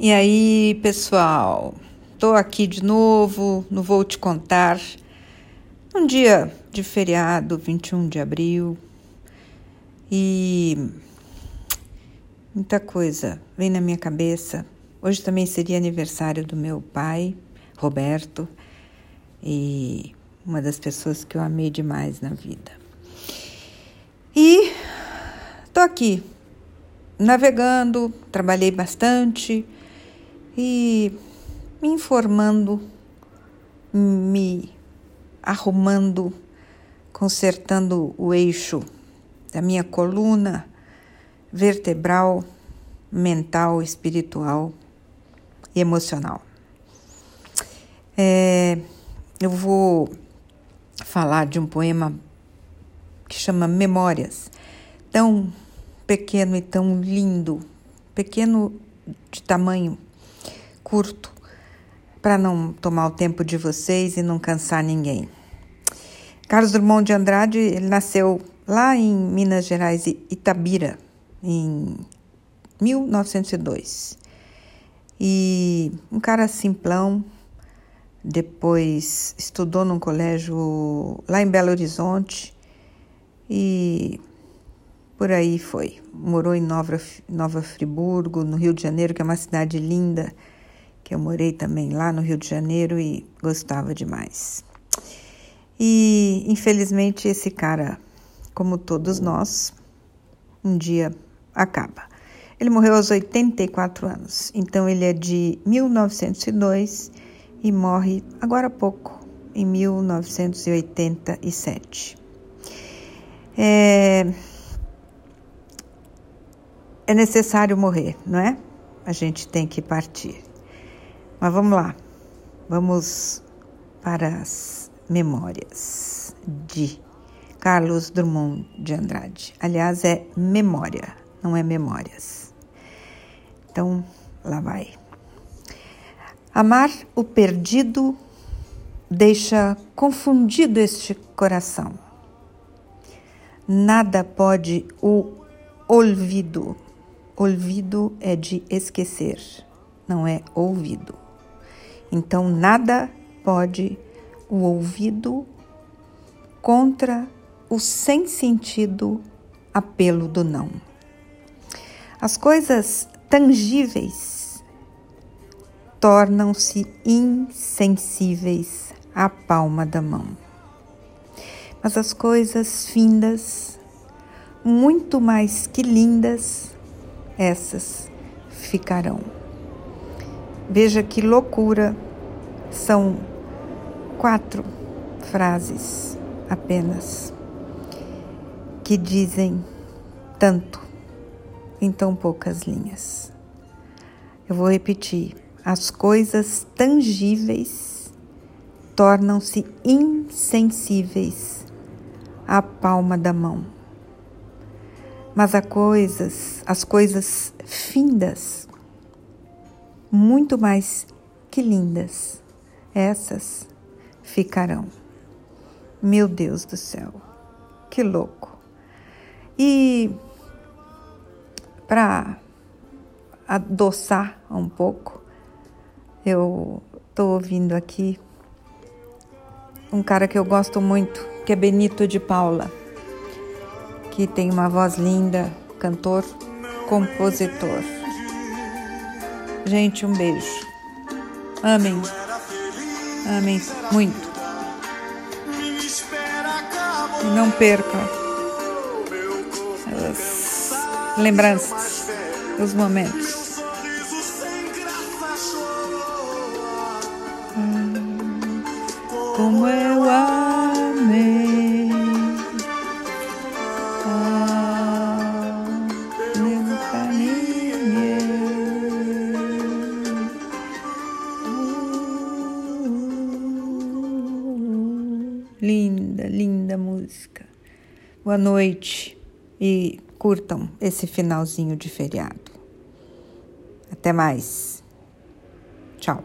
E aí, pessoal? Tô aqui de novo, não vou te contar. Um dia de feriado, 21 de abril, e muita coisa vem na minha cabeça. Hoje também seria aniversário do meu pai, Roberto, e uma das pessoas que eu amei demais na vida. E tô aqui navegando, trabalhei bastante e me informando, me arrumando, consertando o eixo da minha coluna vertebral, mental, espiritual e emocional. É, eu vou falar de um poema que chama Memórias, tão pequeno e tão lindo, pequeno de tamanho curto, para não tomar o tempo de vocês e não cansar ninguém. Carlos Drummond de Andrade ele nasceu lá em Minas Gerais, Itabira, em 1902. E um cara simplão, depois estudou num colégio lá em Belo Horizonte e por aí foi. Morou em Nova, Nova Friburgo, no Rio de Janeiro, que é uma cidade linda, que eu morei também lá no Rio de Janeiro e gostava demais. E infelizmente esse cara, como todos nós, um dia acaba. Ele morreu aos 84 anos, então ele é de 1902 e morre agora há pouco, em 1987. É, é necessário morrer, não é? A gente tem que partir. Mas vamos lá, vamos para as memórias de Carlos Drummond de Andrade. Aliás, é memória, não é memórias. Então, lá vai. Amar o perdido deixa confundido este coração. Nada pode o olvido. Olvido é de esquecer, não é ouvido. Então, nada pode o ouvido contra o sem sentido apelo do não. As coisas tangíveis tornam-se insensíveis à palma da mão. Mas as coisas findas, muito mais que lindas, essas ficarão. Veja que loucura são quatro frases apenas que dizem tanto em tão poucas linhas. Eu vou repetir: as coisas tangíveis tornam-se insensíveis à palma da mão. Mas as coisas, as coisas findas, muito mais que lindas, essas ficarão. Meu Deus do céu, que louco! E para adoçar um pouco, eu estou ouvindo aqui um cara que eu gosto muito, que é Benito de Paula, que tem uma voz linda, cantor, compositor. Gente, um beijo. Amém. Amém muito. E não perca as lembranças, os momentos. Linda, linda música. Boa noite e curtam esse finalzinho de feriado. Até mais. Tchau.